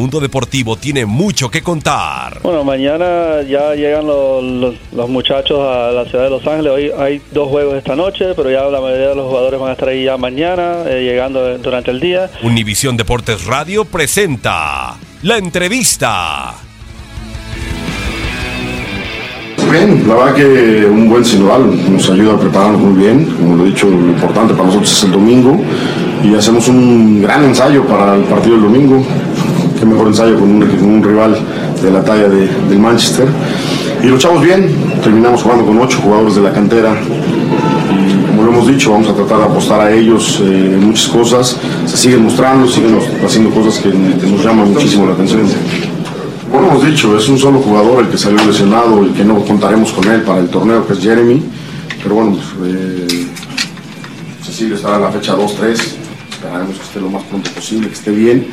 Mundo deportivo tiene mucho que contar. Bueno, mañana ya llegan los, los, muchachos a la ciudad de Los Ángeles. Hoy hay dos juegos esta noche, pero ya la mayoría de los jugadores van a estar ahí ya mañana, eh, llegando durante el día. Univisión Deportes Radio presenta la entrevista. Bien, la verdad que un buen sinodal nos ayuda a prepararnos muy bien. Como lo he dicho, lo importante para nosotros es el domingo y hacemos un gran ensayo para el partido del domingo qué mejor ensayo con un, rival de la talla del Manchester. Y luchamos bien, terminamos jugando con ocho jugadores de la cantera. Y como lo hemos dicho, vamos a tratar de apostar a ellos eh, en muchas cosas. Se siguen mostrando, siguen haciendo cosas que, nos llaman muchísimo la atención. Como hemos dicho, es un solo jugador el que salió lesionado y que no contaremos con él para el torneo, que es Jeremy. Pero bueno, pues, eh, estará en la fecha 2-3. Esperaremos que esté lo más pronto posible, que esté bien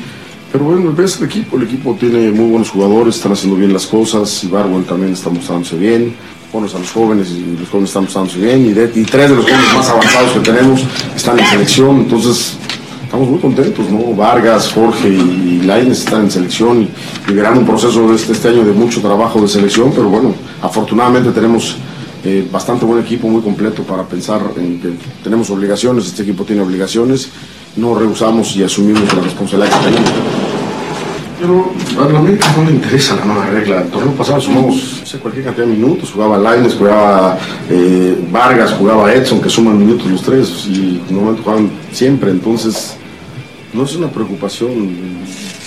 pero bueno, ves el equipo, el equipo tiene muy buenos jugadores, están haciendo bien las cosas, y Barwell también está mostrándose bien, pones a los jóvenes y los jóvenes están mostrándose bien, y, tres de los jóvenes más avanzados que tenemos están en selección, entonces estamos muy contentos, ¿no? Vargas, Jorge y, Laines están en selección y, verán un proceso de este, este, año de mucho trabajo de selección, pero bueno, afortunadamente tenemos eh, bastante buen equipo, muy completo para pensar en que tenemos obligaciones, este equipo tiene obligaciones no rehusamos y asumimos la responsabilidad que tenemos. Pero a la América no le interesa la nueva regla. El torneo pasado sumamos cualquier cantidad de minutos. Jugaba Laines, jugaba eh, Vargas, jugaba Edson, que suman minutos los tres. Y normalmente jugaban siempre. Entonces, no es una preocupación.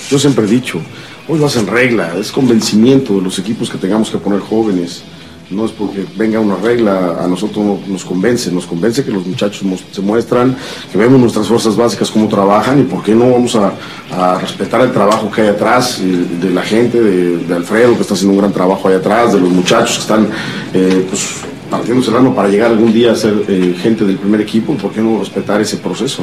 Yo siempre he dicho, hoy vas en regla. Es convencimiento de los equipos que tengamos que poner jóvenes no es porque venga una regla, a nosotros nos convence, nos convence que los muchachos se muestran, que vemos nuestras fuerzas básicas cómo trabajan y por qué no vamos a, respetar el trabajo que hay atrás de la gente, de, Alfredo que está haciendo un gran trabajo ahí atrás, de los muchachos que están eh, pues, partiéndose para llegar algún día a ser eh, gente del primer equipo, ¿por qué no respetar ese proceso?